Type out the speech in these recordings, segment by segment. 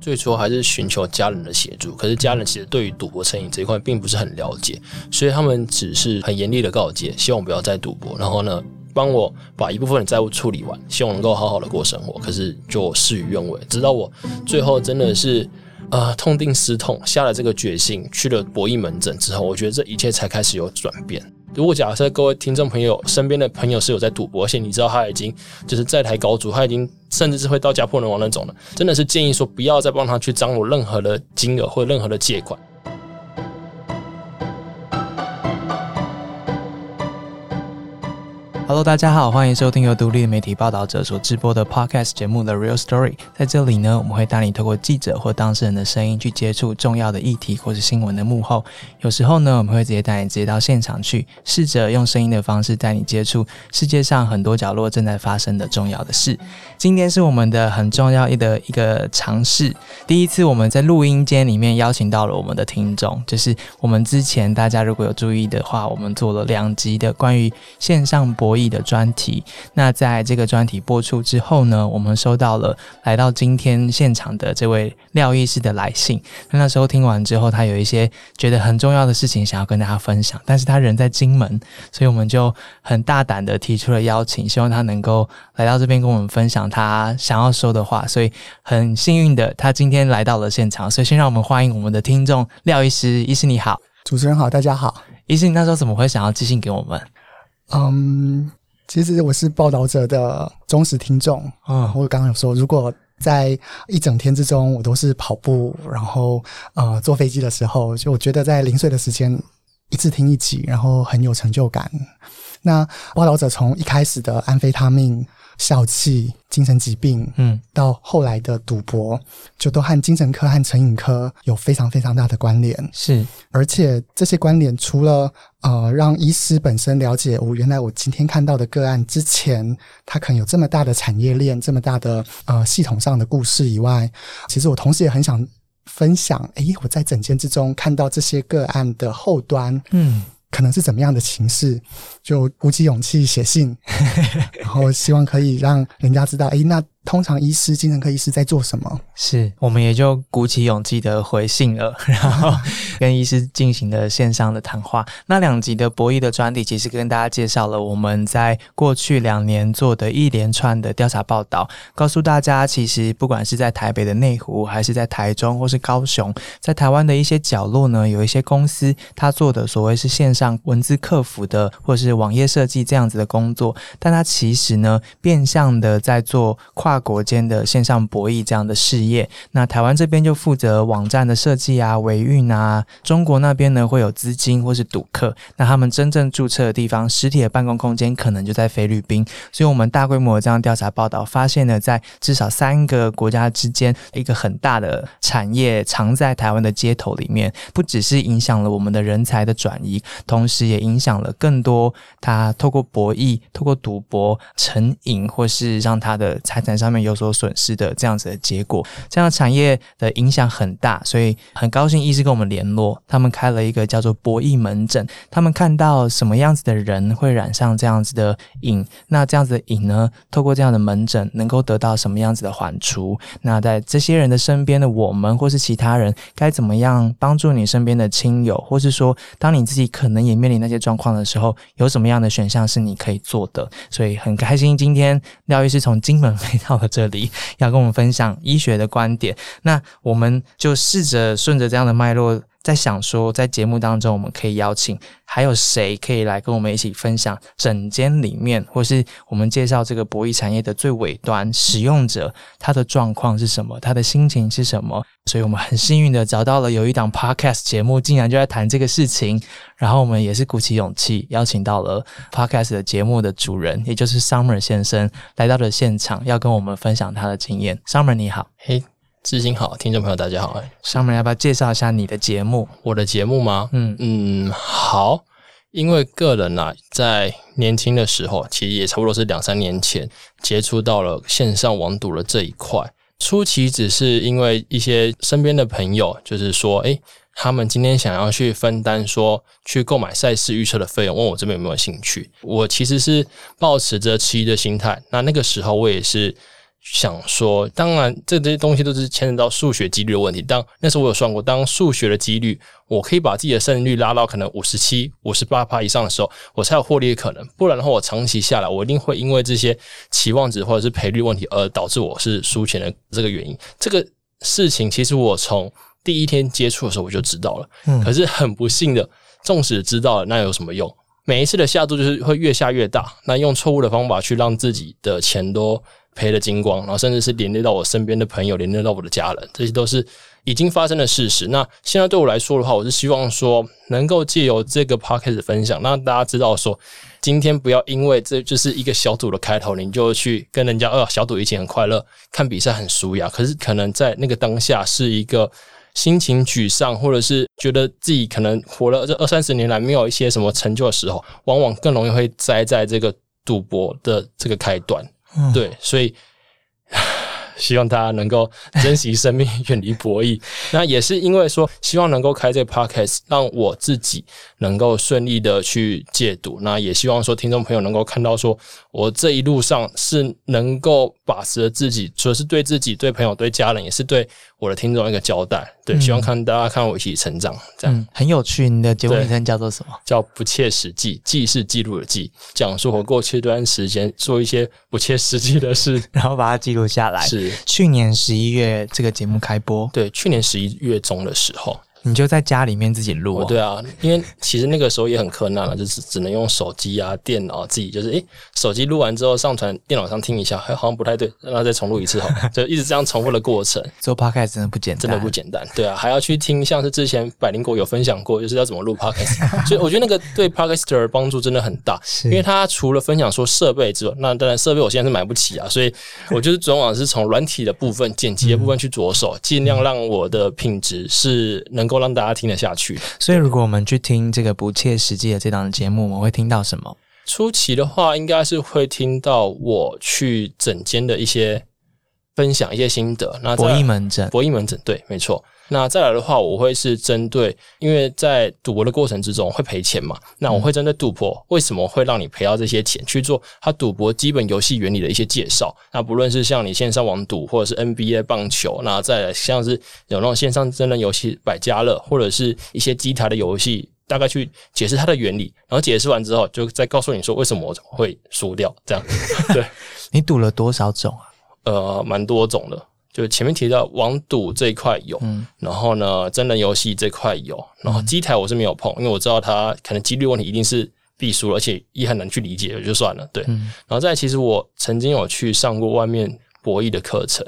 最初还是寻求家人的协助，可是家人其实对于赌博成瘾这一块并不是很了解，所以他们只是很严厉的告诫，希望不要再赌博，然后呢，帮我把一部分的债务处理完，希望能够好好的过生活。可是就事与愿违，直到我最后真的是呃痛定思痛，下了这个决心，去了博弈门诊之后，我觉得这一切才开始有转变。如果假设各位听众朋友身边的朋友是有在赌博，而且你知道他已经就是在台高足，他已经甚至是会到家破人亡那种了，真的是建议说不要再帮他去张罗任何的金额或任何的借款。Hello，大家好，欢迎收听由独立媒体报道者所直播的 Podcast 节目《The Real Story》。在这里呢，我们会带你透过记者或当事人的声音去接触重要的议题或是新闻的幕后。有时候呢，我们会直接带你直接到现场去，试着用声音的方式带你接触世界上很多角落正在发生的重要的事。今天是我们的很重要的一个尝试，第一次我们在录音间里面邀请到了我们的听众，就是我们之前大家如果有注意的话，我们做了两集的关于线上博。的专题，那在这个专题播出之后呢，我们收到了来到今天现场的这位廖医师的来信。那那时候听完之后，他有一些觉得很重要的事情想要跟大家分享，但是他人在金门，所以我们就很大胆的提出了邀请，希望他能够来到这边跟我们分享他想要说的话。所以很幸运的，他今天来到了现场，所以先让我们欢迎我们的听众廖医师。医师你好，主持人好，大家好。医师，你那时候怎么会想要寄信给我们？嗯，其实我是报道者的忠实听众啊。我刚刚有说，如果在一整天之中，我都是跑步，然后呃坐飞机的时候，就我觉得在零碎的时间一次听一集，然后很有成就感。那报道者从一开始的安非他命。笑气、精神疾病，嗯，到后来的赌博，就都和精神科和成瘾科有非常非常大的关联。是，而且这些关联除了呃让医师本身了解我原来我今天看到的个案之前，他可能有这么大的产业链、这么大的呃系统上的故事以外，其实我同时也很想分享，哎，我在整间之中看到这些个案的后端，嗯。可能是怎么样的情势，就鼓起勇气写信，然后希望可以让人家知道，哎，那。通常医师、精神科医师在做什么？是我们也就鼓起勇气的回信了，然后跟医师进行了线上的谈话。那两集的博弈的专题，其实跟大家介绍了我们在过去两年做的一连串的调查报道，告诉大家，其实不管是在台北的内湖，还是在台中或是高雄，在台湾的一些角落呢，有一些公司，他做的所谓是线上文字客服的，或是网页设计这样子的工作，但他其实呢，变相的在做跨。国间的线上博弈这样的事业，那台湾这边就负责网站的设计啊、维运啊。中国那边呢会有资金或是赌客，那他们真正注册的地方、实体的办公空间可能就在菲律宾。所以，我们大规模这样调查报道发现呢，在至少三个国家之间，一个很大的产业藏在台湾的街头里面，不只是影响了我们的人才的转移，同时也影响了更多他透过博弈、透过赌博成瘾，或是让他的财产上。面有所损失的这样子的结果，这样产业的影响很大，所以很高兴医师跟我们联络，他们开了一个叫做博弈门诊。他们看到什么样子的人会染上这样子的瘾，那这样子的瘾呢，透过这样的门诊能够得到什么样子的缓除？那在这些人的身边的我们或是其他人，该怎么样帮助你身边的亲友，或是说，当你自己可能也面临那些状况的时候，有什么样的选项是你可以做的？所以很开心，今天廖医师从金门飞。到了这里要跟我们分享医学的观点，那我们就试着顺着这样的脉络。在想说，在节目当中，我们可以邀请还有谁可以来跟我们一起分享整间里面，或是我们介绍这个博弈产业的最尾端使用者他的状况是什么，他的心情是什么？所以我们很幸运的找到了有一档 podcast 节目，竟然就在谈这个事情。然后我们也是鼓起勇气邀请到了 podcast 的节目的主人，也就是 Summer 先生来到了现场，要跟我们分享他的经验。Summer 你好，嘿。知心好，听众朋友大家好。上面要不要介绍一下你的节目？我的节目吗？嗯嗯，好。因为个人呐，在年轻的时候，其实也差不多是两三年前接触到了线上网赌的这一块。初期只是因为一些身边的朋友，就是说，诶，他们今天想要去分担，说去购买赛事预测的费用，问我这边有没有兴趣。我其实是抱持着迟疑的心态。那那个时候，我也是。想说，当然这这些东西都是牵扯到数学几率的问题。当那时候我有算过，当数学的几率我可以把自己的胜率拉到可能五十七、五十八趴以上的时候，我才有获利的可能。不然的话，我长期下来，我一定会因为这些期望值或者是赔率问题而导致我是输钱的这个原因。这个事情其实我从第一天接触的时候我就知道了，可是很不幸的，纵使知道了，那有什么用？每一次的下注就是会越下越大，那用错误的方法去让自己的钱都赔了精光，然后甚至是连累到我身边的朋友，连累到我的家人，这些都是已经发生的事实。那现在对我来说的话，我是希望说能够借由这个 podcast 分享，让大家知道说，今天不要因为这就是一个小组的开头，你就去跟人家呃小组一起很快乐，看比赛很舒雅，可是可能在那个当下是一个。心情沮丧，或者是觉得自己可能活了这二三十年来没有一些什么成就的时候，往往更容易会栽在这个赌博的这个开端。对，所以。希望大家能够珍惜生命，远离博弈。那也是因为说，希望能够开这个 podcast，让我自己能够顺利的去戒毒。那也希望说，听众朋友能够看到，说我这一路上是能够把持着自己，除了是对自己、对朋友、对家人，也是对我的听众一个交代。对，希望看大家看我一起成长，这样很有趣。你的节目名称叫做什么？叫不切实际，记是记录的记，讲述我过去一段时间做一些不切实际的事，然后把它记录下来。是。去年十一月这个节目开播，对，去年十一月中的时候。你就在家里面自己录，对啊，因为其实那个时候也很困难了，就是只能用手机啊、电脑自己，就是诶，手机录完之后上传电脑上听一下，还好像不太对，然后再重录一次哈，就一直这样重复的过程。做 podcast 真的不简单，真的不简单，对啊，还要去听，像是之前百灵果有分享过，就是要怎么录 podcast，所以我觉得那个对 podcaster 帮助真的很大，因为他除了分享说设备之外，那当然设备我现在是买不起啊，所以我就是转往是从软体的部分、剪辑的部分去着手，尽量让我的品质是能够让大家听得下。下去，所以如果我们去听这个不切实际的这档节目，我们会听到什么？初期的话，应该是会听到我去整间的一些分享、一些心得。那博弈门诊，博弈门诊，对，没错。那再来的话，我会是针对，因为在赌博的过程之中会赔钱嘛，那我会针对赌博为什么会让你赔到这些钱去做它赌博基本游戏原理的一些介绍。那不论是像你线上网赌，或者是 NBA 棒球，那再来像是有那种线上真人游戏百家乐，或者是一些机台的游戏，大概去解释它的原理，然后解释完之后，就再告诉你说为什么我会输掉。这样，对 你赌了多少种啊？呃，蛮多种的。就前面提到网赌这一块有，然后呢，真人游戏这块有，然后机台我是没有碰，因为我知道它可能几率问题一定是必输，而且也很难去理解，就算了。对，然后再其实我曾经有去上过外面博弈的课程，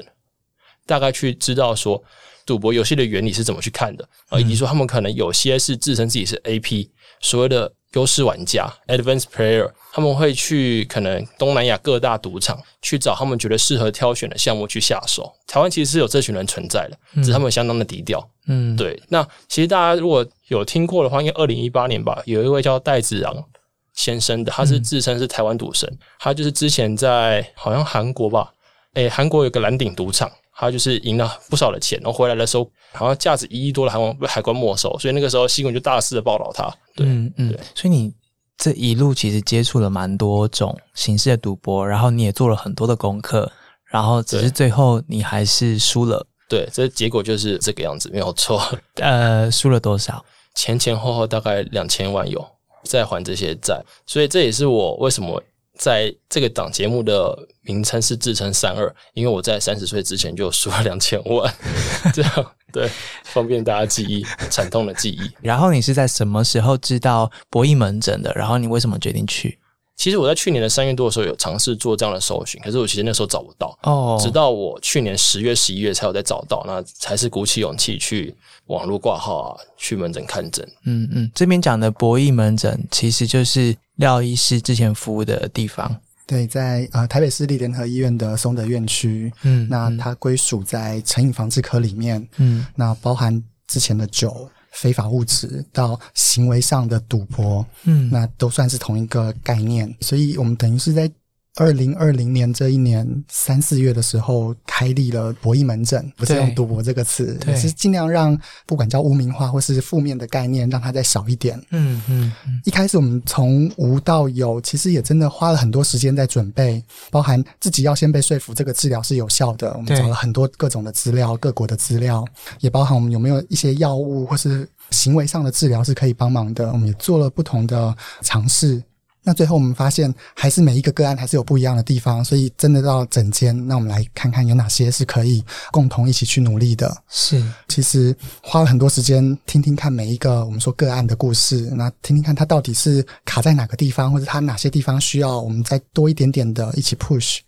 大概去知道说赌博游戏的原理是怎么去看的，啊，以及说他们可能有些是自称自己是 AP，所谓的。优势玩家 （Advanced Player） 他们会去可能东南亚各大赌场去找他们觉得适合挑选的项目去下手。台湾其实是有这群人存在的，只是他们相当的低调。嗯，对。那其实大家如果有听过的话，应该二零一八年吧，有一位叫戴子昂先生的，他是自称是台湾赌神，他就是之前在好像韩国吧，诶，韩国有个蓝顶赌场。他就是赢了不少的钱，然后回来的时候，好像价值一亿多的韩国被海关没收，所以那个时候新闻就大肆的报道他。对，嗯嗯。所以你这一路其实接触了蛮多种形式的赌博，然后你也做了很多的功课，然后只是最后你还是输了。对，这结果就是这个样子，没有错。呃，输了多少？前前后后大概两千万有，在还这些债，所以这也是我为什么。在这个档节目的名称是自称三二，因为我在三十岁之前就输了两千万，这样对方便大家记忆惨痛的记忆。然后你是在什么时候知道博弈门诊的？然后你为什么决定去？其实我在去年的三月多的时候有尝试做这样的搜寻，可是我其实那时候找不到哦，直到我去年十月、十一月才有再找到，那才是鼓起勇气去网络挂号啊，去门诊看诊。嗯嗯，这边讲的博弈门诊其实就是廖医师之前服务的地方。对，在呃台北市立联合医院的松德院区。嗯，那它归属在成瘾防治科里面。嗯，那包含之前的酒。非法物质到行为上的赌博，嗯，那都算是同一个概念，所以我们等于是在二零二零年这一年三四月的时候，开立了博弈门诊，不是用赌博这个词，对也是尽量让不管叫污名化或是负面的概念，让它再少一点。嗯嗯一开始我们从无到有，其实也真的花了很多时间在准备，包含自己要先被说服这个治疗是有效的，我们找了很多各种的资料，各国的资料，也包含我们有没有一些药物或是行为上的治疗是可以帮忙的，我们也做了不同的尝试。那最后我们发现，还是每一个个案还是有不一样的地方，所以真的到整间，那我们来看看有哪些是可以共同一起去努力的。是其实花了很多时间听听看每一个我们说个案的故事，那听听看他到底是卡在哪个地方，或者他哪些地方需要我们再多一点点的一起 push。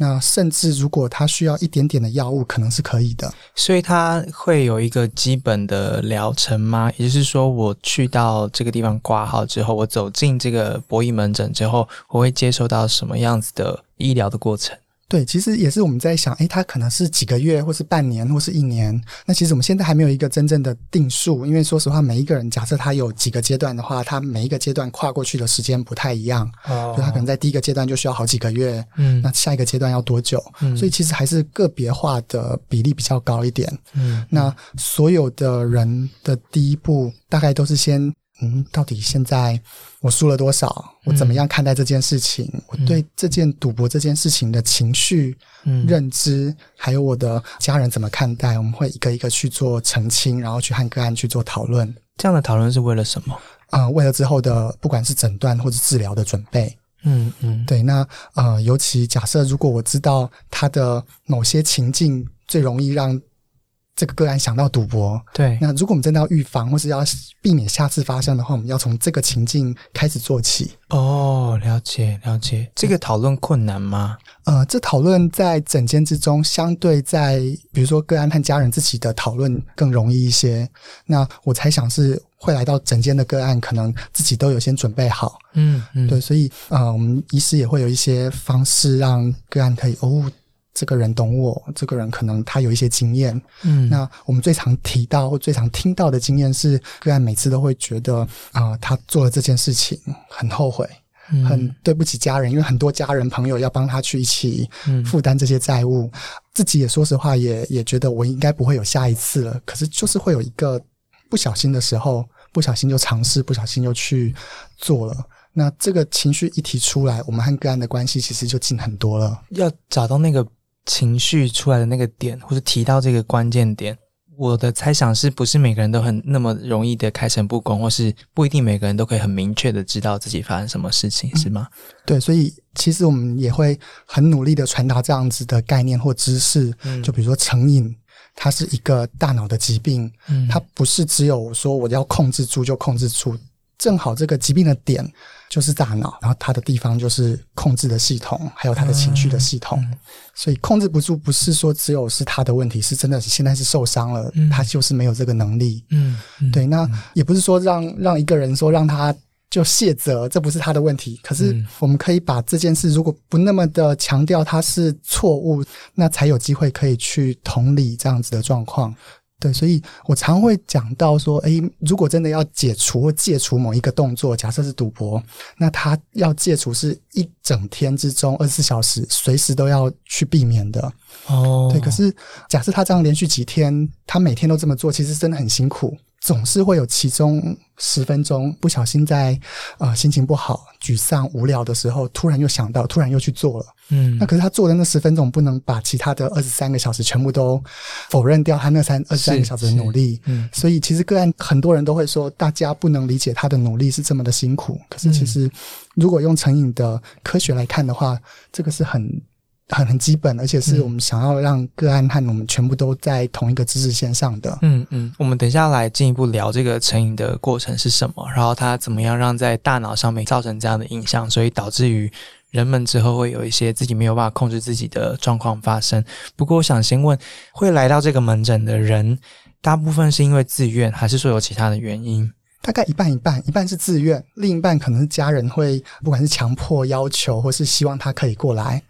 那甚至如果他需要一点点的药物，可能是可以的。所以他会有一个基本的疗程吗？也就是说，我去到这个地方挂号之后，我走进这个博弈门诊之后，我会接受到什么样子的医疗的过程？对，其实也是我们在想，诶，他可能是几个月，或是半年，或是一年。那其实我们现在还没有一个真正的定数，因为说实话，每一个人假设他有几个阶段的话，他每一个阶段跨过去的时间不太一样，哦就他可能在第一个阶段就需要好几个月，嗯那下一个阶段要多久？嗯所以其实还是个别化的比例比较高一点。嗯那所有的人的第一步，大概都是先，嗯，到底现在我输了多少？我怎么样看待这件事情？我对这件赌博这件事情的情绪、嗯认知，还有我的家人怎么看待，我们会一个一个去做澄清，然后去和个案去做讨论。这样的讨论是为了什么？啊、为了之后的不管是诊断或者治疗的准备。嗯嗯对，那呃，尤其假设如果我知道他的某些情境最容易让这个个案想到赌博，对，那如果我们真的要预防或是要避免下次发生的话，我们要从这个情境开始做起。哦，了解了解。这个讨论困难吗？呃，这讨论在整间之中，相对在比如说个案和家人自己的讨论更容易一些。那我猜想是会来到整间的个案，可能自己都有先准备好，嗯嗯，对，所以呃，我们医师也会有一些方式让个案可以哦，这个人懂我，这个人可能他有一些经验。嗯，那我们最常提到或最常听到的经验是，个案每次都会觉得啊、他做了这件事情很后悔，嗯很对不起家人，因为很多家人朋友要帮他去一起嗯负担这些债务，自己也说实话也也觉得我应该不会有下一次了，可是就是会有一个不小心的时候，不小心就尝试，不小心就去做了。那这个情绪一提出来，我们和个案的关系其实就近很多了。要找到那个情绪出来的那个点，或者提到这个关键点。我的猜想是不是每个人都很那么容易的开诚布公，或是不一定每个人都可以很明确的知道自己发生什么事情，是吗？对，所以其实我们也会很努力的传达这样子的概念或知识。嗯就比如说成瘾，它是一个大脑的疾病，嗯它不是只有说我要控制住就控制住，正好这个疾病的点就是大脑，然后它的地方就是控制的系统，还有他的情绪的系统。所以控制不住，不是说只有是他的问题，是真的现在是受伤了，嗯他就是没有这个能力。嗯，嗯对，那也不是说让让一个人说让他就卸责，这不是他的问题。可是嗯我们可以把这件事，如果不那么的强调它是错误，那才有机会可以去同理这样子的状况。对，所以我常会讲到说，诶，如果真的要解除或戒除某一个动作，假设是赌博，那他要戒除是一整天之中二十四小时，随时都要去避免的。哦，对，可是假设他这样连续几天，他每天都这么做，其实真的很辛苦，总是会有其中十分钟不小心在呃心情不好、沮丧、无聊的时候，突然又想到，突然又去做了。嗯那可是他做的那十分钟，不能把其他的二十三个小时全部都否认掉他那三二十三个小时的努力。嗯所以其实个案很多人都会说，大家不能理解他的努力是这么的辛苦。可是其实如果用成瘾的科学来看的话，这个是很。很很基本，而且是我们想要让个案和我们全部都在同一个知识线上的。嗯嗯，我们等一下来进一步聊这个成瘾的过程是什么，然后它怎么样让在大脑上面造成这样的影响，所以导致于人们之后会有一些自己没有办法控制自己的状况发生。不过，我想先问，会来到这个门诊的人，大部分是因为自愿，还是说有其他的原因？大概一半一半，一半是自愿，另一半可能是家人会，不管是强迫要求，或是希望他可以过来。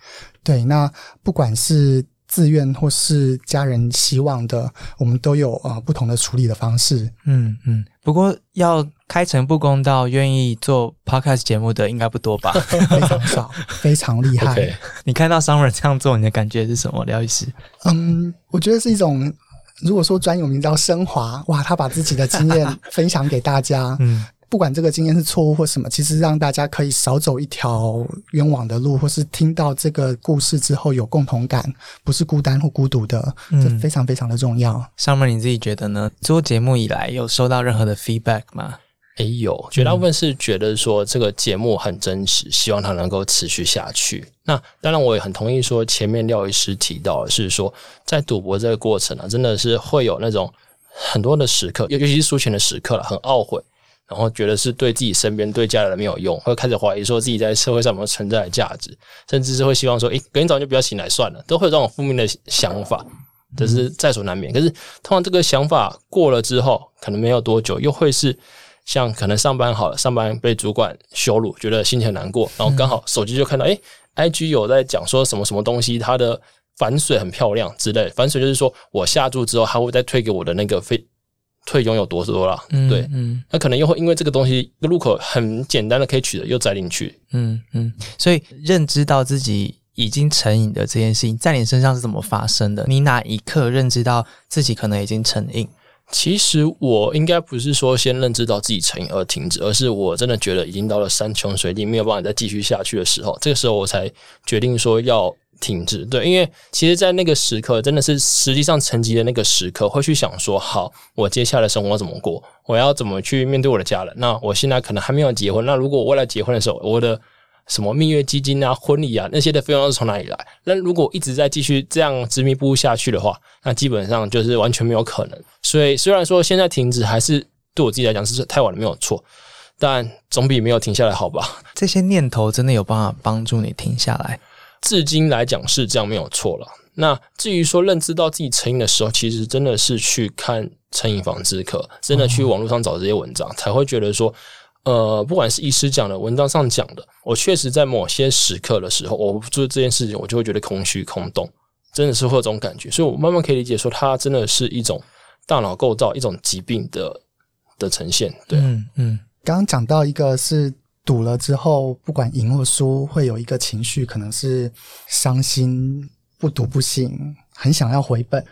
对，那不管是自愿或是家人希望的，我们都有呃不同的处理的方式。嗯嗯，不过要开诚布公到愿意做 podcast 节目的应该不多吧？非常少，非常厉害。你看到 Summer 这样做，你的感觉是什么？廖医师，嗯，我觉得是一种，如果说专有名叫升华，哇，他把自己的经验分享给大家，嗯不管这个经验是错误或什么，其实让大家可以少走一条冤枉的路，或是听到这个故事之后有共同感，不是孤单或孤独的，嗯这非常非常的重要。，Summer 你自己觉得呢？做节目以来有收到任何的 feedback 吗？也有，绝大部分是觉得说这个节目很真实，希望它能够持续下去。那当然，我也很同意说前面廖医师提到的是说，在赌博这个过程啊，真的是会有那种很多的时刻，尤尤其是输钱的时刻了，很懊悔，然后觉得是对自己身边、对家人没有用，会开始怀疑说自己在社会上有没有存在的价值，甚至是会希望说，诶，隔天早上就不要醒来算了，都会有这种负面的想法。这是在所难免。可是，通常这个想法过了之后，可能没有多久，又会是像可能上班好了，上班被主管羞辱，觉得心情难过，然后刚好手机就看到，诶 i g 有在讲说什么什么东西，它的反水很漂亮之类。反水就是说我下注之后，它会再退给我的那个费退拥有多多啦。嗯，对，嗯那可能又会因为这个东西，一个入口很简单的可以取得，又栽进去。嗯嗯，所以认知到自己已经成瘾的这件事情，在你身上是怎么发生的？你哪一刻认知到自己可能已经成瘾？其实我应该不是说先认知到自己成瘾而停止，而是我真的觉得已经到了山穷水尽，没有办法再继续下去的时候，这个时候我才决定说要停止。对，因为其实，在那个时刻，真的是实际上沉寂的那个时刻，会去想说，好，我接下来生活怎么过？我要怎么去面对我的家人？那我现在可能还没有结婚，那如果我未来结婚的时候，我的什么蜜月基金啊、婚礼啊那些的费用是从哪里来？那如果一直在继续这样执迷不悟下去的话，那基本上就是完全没有可能。所以虽然说现在停止，还是对我自己来讲是太晚了，没有错，但总比没有停下来好吧？这些念头真的有办法帮助你停下来？至今来讲是这样，没有错了。那至于说认知到自己成瘾的时候，其实真的是去看成瘾防治课，真的去网络上找这些文章，才会觉得说，呃，不管是医师讲的，文章上讲的，我确实在某些时刻的时候，我做这件事情，我就会觉得空虚、空洞，真的是会有这种感觉。所以我慢慢可以理解说，它真的是一种大脑构造、一种疾病的的呈现。对，嗯嗯刚刚讲到一个是赌了之后，不管赢或输，会有一个情绪，可能是伤心、不赌不行，很想要回本。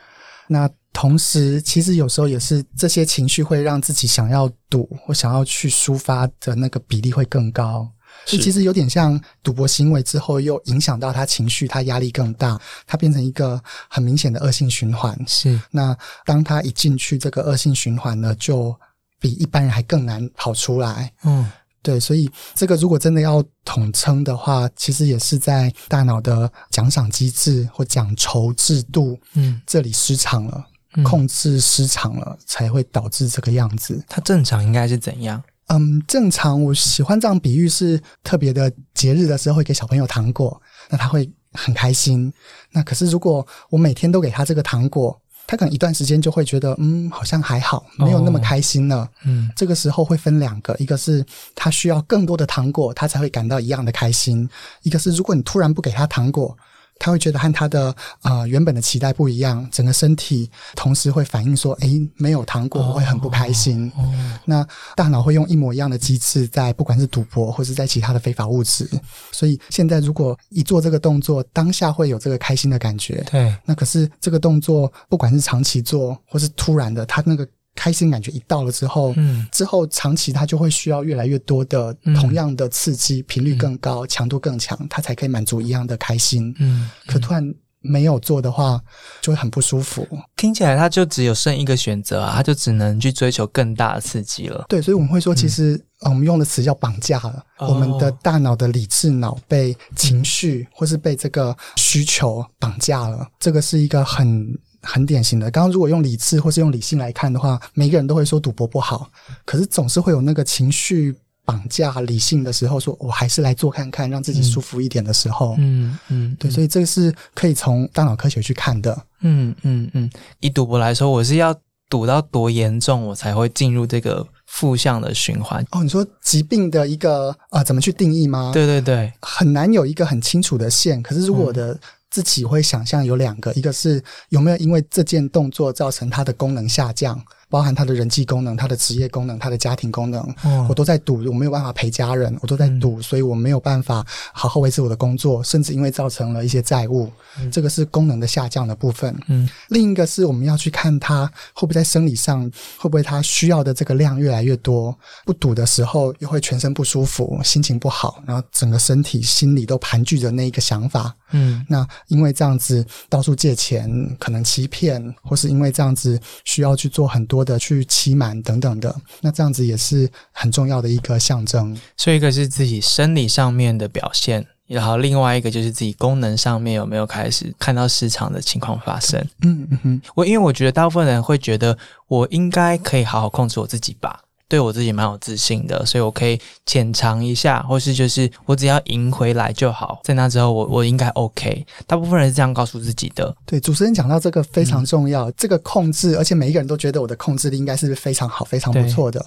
那同时，其实有时候也是这些情绪会让自己想要赌或想要去抒发的那个比例会更高。所以其实有点像赌博行为之后，又影响到他情绪，他压力更大，他变成一个很明显的恶性循环。是那当他一进去这个恶性循环呢，就比一般人还更难跑出来。嗯对，所以这个如果真的要统称的话，其实也是在大脑的奖赏机制或奖酬制度嗯这里失常了，嗯控制失常了，才会导致这个样子。它正常应该是怎样？嗯，正常我喜欢这样比喻是特别的节日的时候会给小朋友糖果，那他会很开心。那可是如果我每天都给他这个糖果，他可能一段时间就会觉得，嗯，好像还好，没有那么开心了。嗯这个时候会分两个，一个是他需要更多的糖果，他才会感到一样的开心；一个是如果你突然不给他糖果，他会觉得和他的呃原本的期待不一样，整个身体同时会反应说：“诶，没有糖果我会很不开心。哦那大脑会用一模一样的机制，在不管是赌博或是在其他的非法物质。所以现在如果一做这个动作，当下会有这个开心的感觉，对，那可是这个动作，不管是长期做或是突然的，他那个开心感觉一到了之后，嗯之后长期它就会需要越来越多的嗯同样的刺激，频率更高，强度更强，它才可以满足一样的开心。嗯，可突然没有做的话，就会很不舒服。听起来它就只有剩一个选择啊，它就只能去追求更大的刺激了。对，所以我们会说，其实、呃我们用的词叫绑架了。哦我们的大脑的理智脑被情绪或是被这个需求绑架了，这个是一个很。很典型的，刚刚如果用理智或是用理性来看的话，每个人都会说赌博不好，可是总是会有那个情绪绑架理性的时候，说我还是来做看看，让自己舒服一点的时候。嗯嗯，对，所以这个是可以从大脑科学去看的。嗯嗯嗯，以赌博来说，我是要赌到多严重，我才会进入这个负向的循环。哦，你说疾病的一个呃怎么去定义吗？，对对对，很难有一个很清楚的线。可是如果我的自己会想象有两个，一个是有没有因为这件动作造成它的功能下降，包包含他的人际功能、他的职业功能、他的家庭功能，哦。我都在赌，我没有办法陪家人，我都在赌，所以我没有办法好好维持我的工作，甚至因为造成了一些债务，这个是功能的下降的部分。嗯，另一个是我们要去看他会不会在生理上，会不会他需要的这个量越来越多，不赌的时候又会全身不舒服，心情不好，然后整个身体、心里都盘踞着那一个想法。嗯。那因为这样子到处借钱，可能欺骗，或是因为这样子需要去做很多的去期满等等的，那这样子也是很重要的一个象征。所以一个是自己生理上面的表现，然后另外一个就是自己功能上面有没有开始看到市场的情况发生。嗯嗯哼，我因为我觉得大部分人会觉得我应该可以好好控制我自己吧，对我自己蛮有自信的，所以我可以浅尝一下，或是就是我只要赢回来就好，在那之后我我应该 OK。大部分人是这样告诉自己的。对，主持人讲到这个非常重要，这个控制，而且每一个人都觉得我的控制力应该是非常好、非常不错的。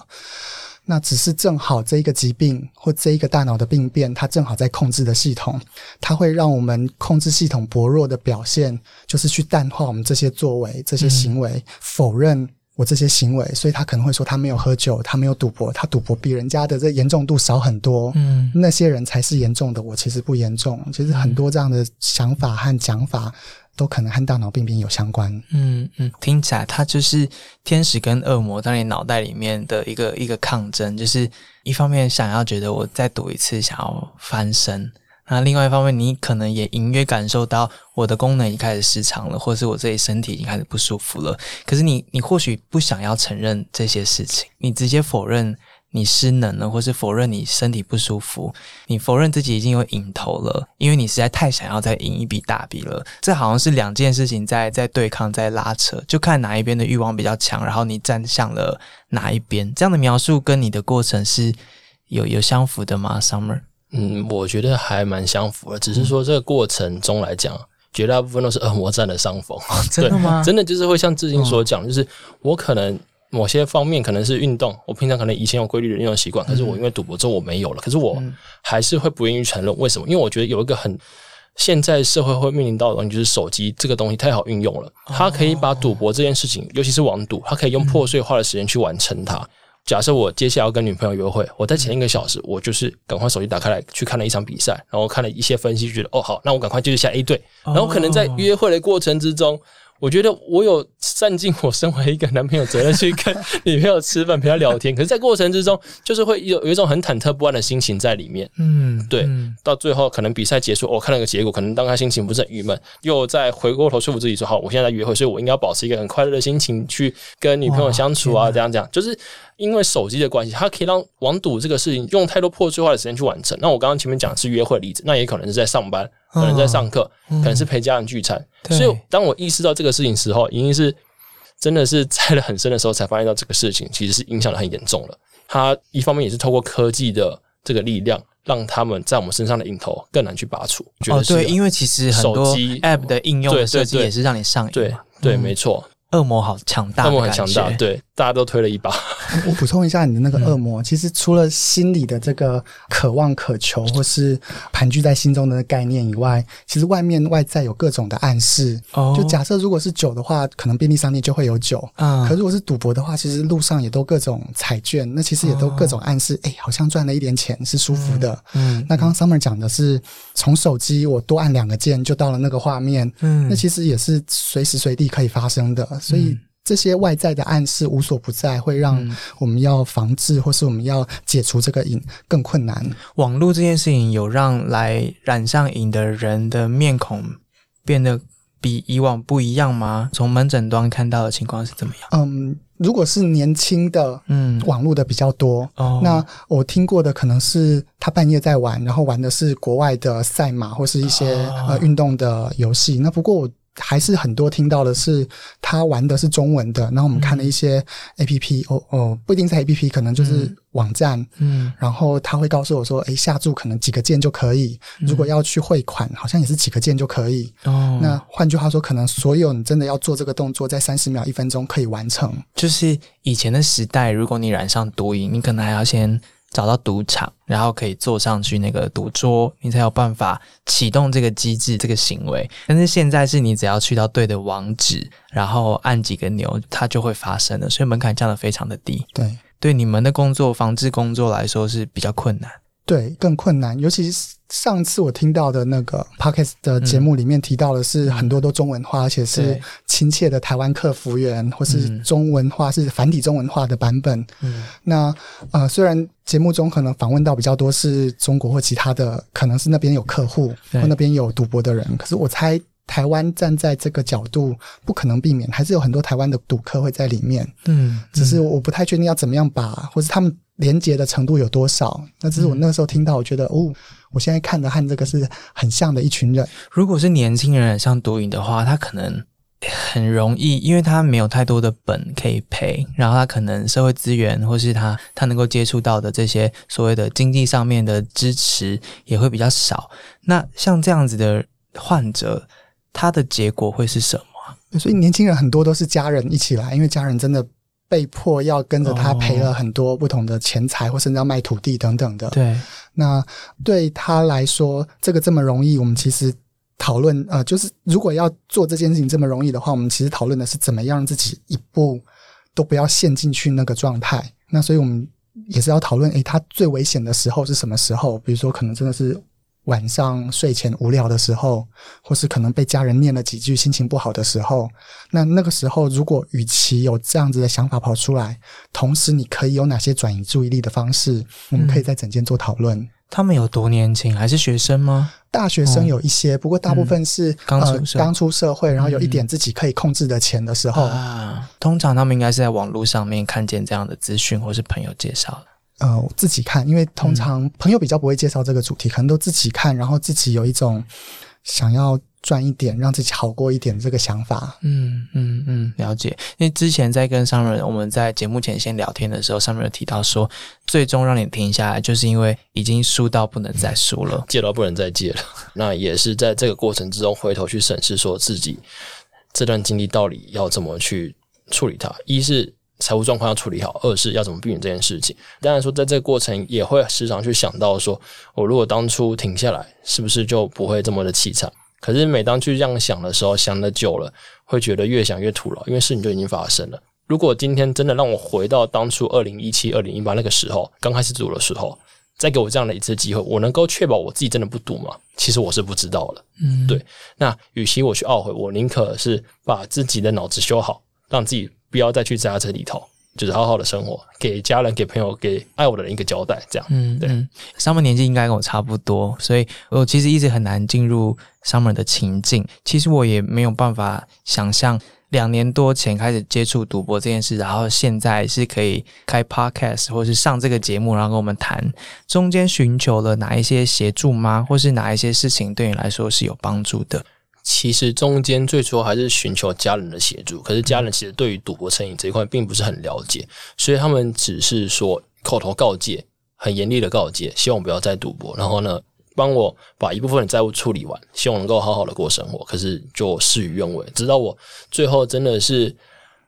那只是正好这一个疾病或这一个大脑的病变，它正好在控制的系统，它会让我们控制系统薄弱的表现，就是去淡化我们这些作为、这些行为，否认我这些行为，所以他可能会说他没有喝酒，他没有赌博，他赌博比人家的这严重度少很多。嗯那些人才是严重的，我其实不严重。其实很多这样的想法和讲法，都可能和大脑病变有相关。嗯嗯，听起来他就是天使跟恶魔在你脑袋里面的一个一个抗争，就是一方面想要觉得我再赌一次，想要翻身。那另外一方面，你可能也隐约感受到我的功能已经开始失常了，或是我自己身体已经开始不舒服了。可是你，你或许不想要承认这些事情，你直接否认你失能了，或是否认你身体不舒服，你否认自己已经有瘾头了，因为你实在太想要再赢一笔大笔了。这好像是两件事情在在对抗，在拉扯，就看哪一边的欲望比较强，然后你站向了哪一边。这样的描述跟你的过程是有有相符的吗？Summer，嗯，我觉得还蛮相符的，只是说这个过程中来讲，绝大部分都是恶魔占了上风。真的吗？真的就是会像志兴所讲，就是我可能某些方面可能是运动，我平常可能以前有规律的运动习惯，可是我因为赌博之后我没有了，可是我还是会不愿意承认为什么？因为我觉得有一个很。现在社会会面临到的东西就是手机这个东西太好运用了，它可以把赌博这件事情，尤其是网赌，它可以用破碎化的时间去完成它。假设我接下来要跟女朋友约会，我在前一个小时，我就是赶快手机打开来去看了一场比赛，然后看了一些分析，觉得哦好，那我赶快就是下 A 队，然后可能在约会的过程之中。我觉得我有善尽我身为一个男朋友责任去跟 女朋友吃饭陪她聊天，可是，在过程之中，就是会有有一种很忐忑不安的心情在里面。嗯，对嗯到最后，可能比赛结束，我、看了个结果，可能当他心情不是很郁闷，又再回过头说服自己说，好，我现在在约会，所以我应该要保持一个很快乐的心情去跟女朋友相处啊，这样这样，就是因为手机的关系，它可以让网赌这个事情用太多破碎化的时间去完成。那我刚刚前面讲的是约会例子，那也可能是在上班，可能在上课，可能是陪家人聚餐。对所以当我意识到这个事情时候，已经是真的是栽了很深的时候，才发现到这个事情其实是影响的很严重了。它一方面也是透过科技的这个力量，让他们在我们身上的瘾头更难去拔除。觉哦对，因为其实很多手机 App 的应用设计也是让你上瘾对嘛。对，嗯没错，恶魔好强大，恶魔很强大，。对，大家都推了一把。我补充一下，你的那个恶魔，其实除了心里的这个渴望、渴求，或是盘踞在心中的概念以外，其实外面外在有各种的暗示。哦就假设如果是酒的话，可能便利商店就会有酒。嗯可如果是赌博的话，其实路上也都各种彩券，那其实也都各种暗示，哎、好像赚了一点钱，是舒服的。嗯那刚刚 Summer 讲的是从手机我多按两个键就到了那个画面，嗯那其实也是随时随地可以发生的，所以。这些外在的暗示无所不在，会让我们要防治，或是我们要解除这个瘾更困难。网络这件事情有让来染上瘾的人的面孔变得比以往不一样吗？从门诊端看到的情况是怎么样？嗯，如果是年轻的，嗯网络的比较多。哦那我听过的可能是他半夜在玩，然后玩的是国外的赛马或是一些、哦呃运动的游戏。那不过我还是很多听到的是他玩的是中文的，然后我们看了一些 A P P，、哦哦，不一定是 A P P，可能就是网站。嗯然后他会告诉我说：“诶，下注可能几个键就可以。如果要去汇款，好像也是几个键就可以。哦，那换句话说，可能所有你真的要做这个动作，在三十秒、一分钟可以完成。就是以前的时代，如果你染上毒瘾，你可能还要先找到赌场，然后可以坐上去那个赌桌，你才有办法启动这个机制、这个行为。但是现在是你只要去到对的网址，然后按几个钮，它就会发生了，所以门槛降得非常的低。对对你们的工作、防治工作来说是比较困难。对，更困难。尤其是上次我听到的那个 podcast 的节目里面提到的是很多都中文化，而且是亲切的台湾客服员，或是嗯中文化是繁体中文化的版本。嗯那呃，虽然节目中可能访问到比较多是中国或其他的，可能是那边有客户或那边有赌博的人，可是我猜台湾站在这个角度，不可能避免，还是有很多台湾的赌客会在里面。嗯，只是我不太确定要怎么样把，或是他们连接的程度有多少。那只是我那个时候听到，我觉得哦，我现在看的和这个是很像的一群人。如果是年轻人像毒瘾的话，他可能很容易，因为他没有太多的本可以赔，然后他可能社会资源或是他他能够接触到的这些所谓的经济上面的支持也会比较少。那像这样子的患者，他的结果会是什么啊？所以年轻人很多都是家人一起来，因为家人真的被迫要跟着他哦赔了很多不同的钱财，或甚至要卖土地等等的。对，那对他来说，这个这么容易，我们其实讨论呃，就是如果要做这件事情这么容易的话，我们其实讨论的是怎么样让自己一步都不要陷进去那个状态。那所以我们也是要讨论，诶，他最危险的时候是什么时候？比如说，可能真的是晚上睡前无聊的时候，或是可能被家人念了几句，心情不好的时候。那那个时候，如果与其有这样子的想法跑出来，同时你可以有哪些转移注意力的方式，我们可以在整间做讨论。他们有多年轻？还是学生吗？大学生有一些，不过大部分是、嗯刚呃出社刚出社会，然后有一嗯点自己可以控制的钱的时候，啊，通常他们应该是在网络上面看见这样的资讯，或是朋友介绍的。呃，自己看，因为通常朋友比较不会介绍这个主题，可能都自己看，然后自己有一种想要赚一点，让自己好过一点这个想法。嗯嗯嗯，了解。因为之前在跟商人我们在节目前先聊天的时候，上面有提到说，最终让你停下来，就是因为已经输到不能再输了。借到不能再借了。那也是在这个过程之中回头去审视，说自己这段经历到底要怎么去处理它。一是财务状况要处理好，二是要怎么避免这件事情。当然说，在这个过程也会时常去想到说，我如果当初停下来，是不是就不会这么的凄惨？可是每当去这样想的时候，想的久了，会觉得越想越徒劳，因为事情就已经发生了。如果今天真的让我回到当初二零一七、二零一八那个时候，刚开始赌的时候，再给我这样的一次机会，我能够确保我自己真的不赌吗？其实我是不知道的。嗯，对那与其我去懊悔，我宁可是把自己的脑子修好，让自己不要再去在这里头，就是好好的生活，给家人、给朋友、给爱我的人一个交代。这样，嗯，对嗯，上面年纪应该跟我差不多，所以我其实一直很难进入 Summer 的情境。其实我也没有办法想象两年多前开始接触赌博这件事，然后现在是可以开 Podcast 或是上这个节目，然后跟我们谈，中间寻求了哪一些协助吗？或是哪一些事情对你来说是有帮助的？其实中间最初还是寻求家人的协助，可是家人其实对于赌博成瘾这一块并不是很了解，所以他们只是说口头告诫，很严厉的告诫，希望不要再赌博，然后呢，帮我把一部分的债务处理完，希望能够好好的过生活。可是就事与愿违，直到我最后真的是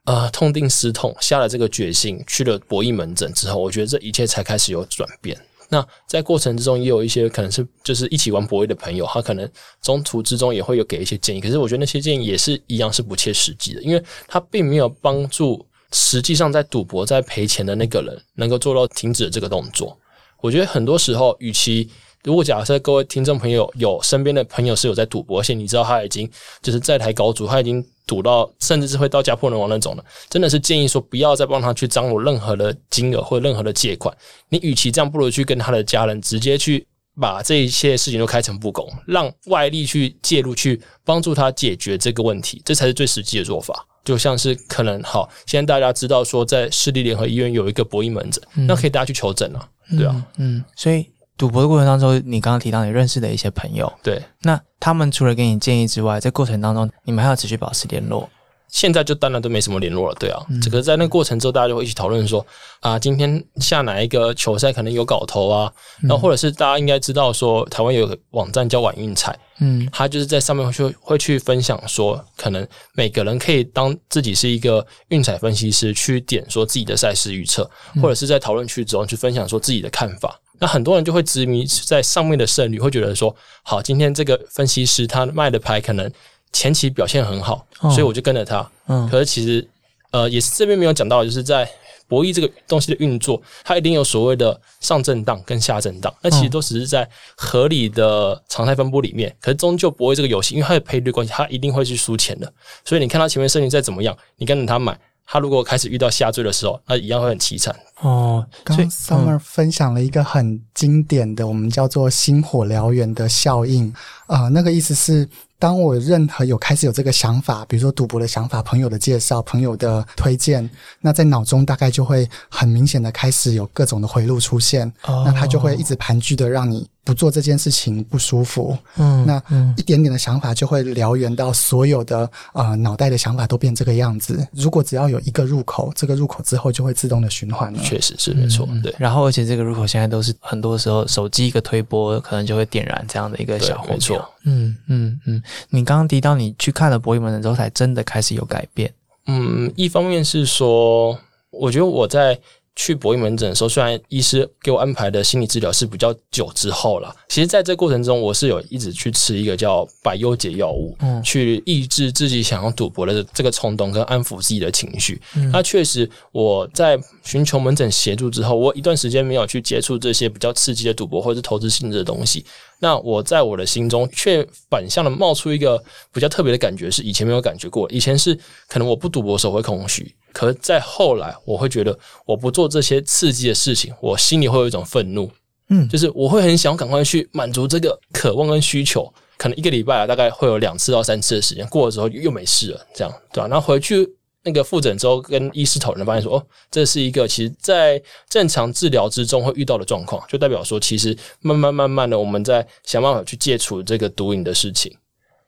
呃痛定思痛，下了这个决心，去了博弈门诊之后，我觉得这一切才开始有转变。那在过程之中，也有一些可能是就是一起玩博弈的朋友，他可能中途之中也会有给一些建议，可是我觉得那些建议也是一样是不切实际的，因为他并没有帮助实际上在赌博在赔钱的那个人能够做到停止这个动作。我觉得很多时候，与其如果假设各位听众朋友有身边的朋友是有在赌博，而且你知道他已经就是在台高足，他已经赌到甚至是会到家破人亡那种的，真的是建议说不要再帮他去张罗任何的金额或任何的借款。你与其这样，不如去跟他的家人直接去把这一切事情都开诚布公，让外力去介入，去帮助他解决这个问题，这才是最实际的做法。就像是可能好，现在大家知道说，在市立联合医院有一个博弈门诊，那可以大家去求诊啊，对啊，嗯，嗯，所以赌博的过程当中，你刚刚提到你认识的一些朋友，对。那他们除了给你建议之外，在过程当中，你们还要持续保持联络。现在就当然都没什么联络了，对啊。这个在那个过程之后，大家就会一起讨论说啊，今天下哪一个球赛可能有搞头啊，然后或者是大家应该知道说，台湾有个网站叫晚运彩，嗯他就是在上面会去会去分享说，可能每个人可以当自己是一个运彩分析师，去点说自己的赛事预测，或者是在讨论区之中去分享说自己的看法。那很多人就会执迷在上面的胜率，会觉得说，好，今天这个分析师他卖的牌可能前期表现很好，哦所以我就跟着他。嗯可是其实，呃，也是这边没有讲到，就是在博弈这个东西的运作，它一定有所谓的上震荡跟下震荡，那其实都只是在合理的常态分布里面。可是终究博弈这个游戏，因为它的赔率关系，它一定会去输钱的。所以你看它前面胜率再怎么样，你跟着他买，他如果开始遇到下坠的时候，那一样会很凄惨。哦，刚 Summer 分享了一个很经典的，我们叫做“星火燎原”的效应。啊、那个意思是，当我任何有开始有这个想法，比如说赌博的想法、朋友的介绍、朋友的推荐，那在脑中大概就会很明显的开始有各种的回路出现，哦那它就会一直盘踞的让你不做这件事情不舒服。嗯那嗯一点点的想法就会燎原到所有的呃脑袋的想法都变这个样子。如果只要有一个入口，这个入口之后就会自动的循环了。确实是没错，对。然后而且这个入口现在都是很多时候手机一个推波，可能就会点燃这样的一个小火苗没错。嗯嗯嗯，你刚刚提到你去看了博弈门诊之后，才真的开始有改变。嗯，一方面是说，我觉得我在去博弈门诊的时候，虽然医师给我安排的心理治疗是比较久之后了，其实在这过程中，我是有一直去吃一个叫百忧解药物，嗯去抑制自己想要赌博的这个冲动，跟安抚自己的情绪。嗯那确实，我在寻求门诊协助之后，我一段时间没有去接触这些比较刺激的赌博或者是投资性质的东西。那我在我的心中却反向的冒出一个比较特别的感觉，是以前没有感觉过。以前是可能我不赌博的时候会空虚，可是在后来我会觉得我不做这些刺激的事情，我心里会有一种愤怒，嗯就是我会很想赶快去满足这个渴望跟需求。可能一个礼拜啊，大概会有两次到三次的时间，过了之后又没事了，这样对吧、然后回去那个复诊之后，跟医师讨论，发现说，哦，这是一个其实在正常治疗之中会遇到的状况，就代表说，其实慢慢慢慢的，我们在想办法去戒除这个毒瘾的事情。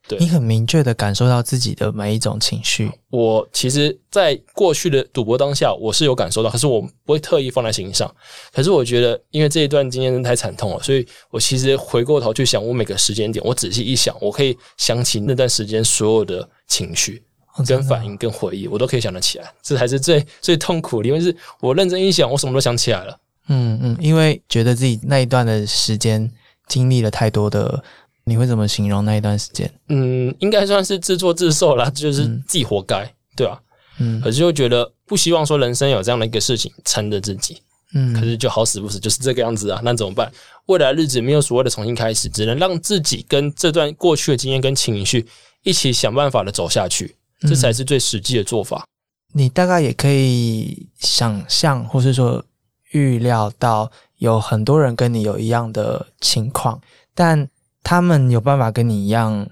对你很明确的感受到自己的每一种情绪。我其实，在过去的赌博当下，我是有感受到，可是我不会特意放在心上。可是我觉得，因为这一段经验真的太惨痛了，所以我其实回过头去想，我每个时间点，我仔细一想，我可以想起那段时间所有的情绪。跟反应、跟回忆，我都可以想得起来，这才是最最痛苦的，因为是我认真一想，我什么都想起来了。嗯嗯，因为觉得自己那一段的时间经历了太多的，你会怎么形容那一段时间？嗯，应该算是自作自受啦，就是自己活该，对吧、嗯可是又觉得不希望说人生有这样的一个事情撑着自己，嗯，可是就好死不死就是这个样子啊，那怎么办？未来日子没有所谓的重新开始，只能让自己跟这段过去的经验跟情绪一起想办法的走下去，这才是最实际的做法。你大概也可以想象，或是说预料到，有很多人跟你有一样的情况，但他们有办法跟你一样，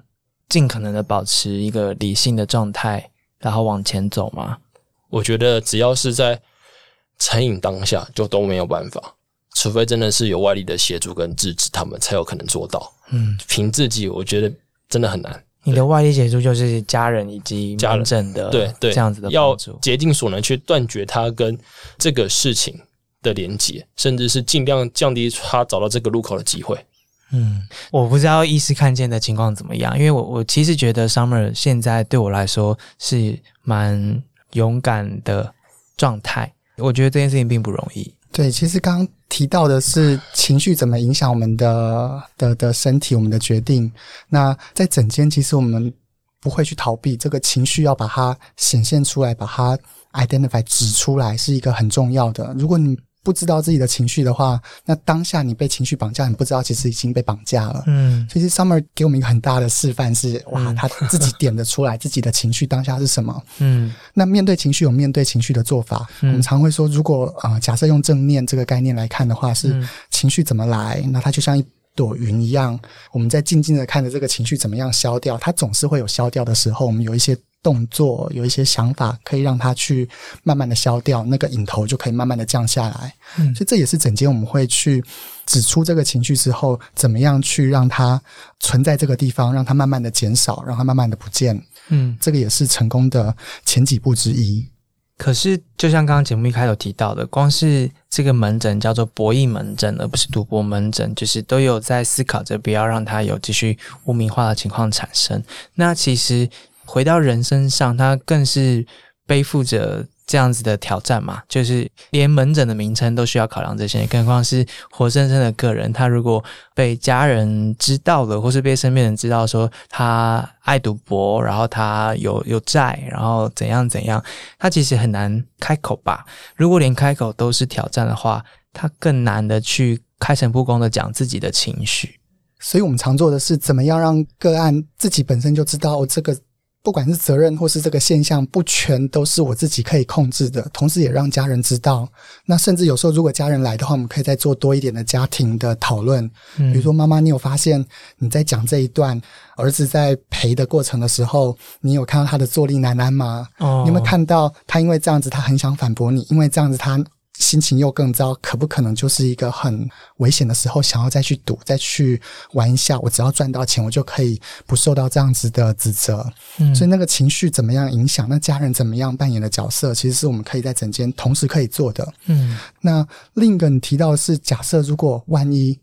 尽可能的保持一个理性的状态，然后往前走吗？我觉得只要是在成瘾当下，就都没有办法，除非真的是有外力的协助跟制止，他们才有可能做到。嗯，凭自己，我觉得真的很难。你的外力协助就是家人以及家人的对对，这样子的要。竭尽所能去断绝他跟这个事情的连接，甚至是尽量降低他找到这个路口的机会。嗯，我不知道医师看见的情况怎么样，因为我我其实觉得 Summer 现在对我来说是蛮勇敢的状态，我觉得这件事情并不容易。对，其实刚刚提到的是情绪怎么影响我们的的的身体，我们的决定。那在整间，其实我们不会去逃避这个情绪，要把它显现出来，把它 identify 指出来，是一个很重要的。如果你不知道自己的情绪的话，那当下你被情绪绑架，你不知道其实已经被绑架了。嗯其实 Summer 给我们一个很大的示范是，哇，嗯他自己点得出来自己的情绪当下是什么。嗯那面对情绪有面对情绪的做法，嗯我们常会说，如果呃假设用正念这个概念来看的话，是嗯情绪怎么来，那它就像一朵云一样，我们在静静的看着这个情绪怎么样消掉，它总是会有消掉的时候，我们有一些。动作有一些想法，可以让它去慢慢的消掉，那个瘾头就可以慢慢的降下来。嗯所以这也是整间我们会去指出这个情绪之后，怎么样去让它存在这个地方，让它慢慢的减少，让它慢慢的不见。嗯，这个也是成功的前几步之一。可是，就像刚刚节目一开头提到的，光是这个门诊叫做博弈门诊，而不是赌博门诊，就是都有在思考着不要让它有继续污名化的情况产生。那其实回到人身上，他更是背负着。这样子的挑战嘛，就是连门诊的名称都需要考量这些，更何况是活生生的个人。他如果被家人知道了，或是被身边人知道说他爱赌博，然后他有有债，然后怎样怎样，他其实很难开口吧。如果连开口都是挑战的话，他更难的去开诚布公的讲自己的情绪。所以我们常做的是，怎么样让个案自己本身就知道这个。不管是责任或是这个现象，不全都是我自己可以控制的。同时，也让家人知道。那甚至有时候，如果家人来的话，我们可以再做多一点的家庭的讨论。比如说，妈妈，你有发现你在讲这一段儿子在陪的过程的时候，你有看到他的坐立难安吗？哦，你有没有看到他因为这样子，他很想反驳你，因为这样子他。心情又更糟，可不可能就是一个很危险的时候，想要再去赌、再去玩一下？我只要赚到钱，我就可以不受到这样子的指责。嗯，所以那个情绪怎么样影响？那家人怎么样扮演的角色？其实是我们可以在整间同时可以做的。嗯，那另一个你提到的是，假设如果万一。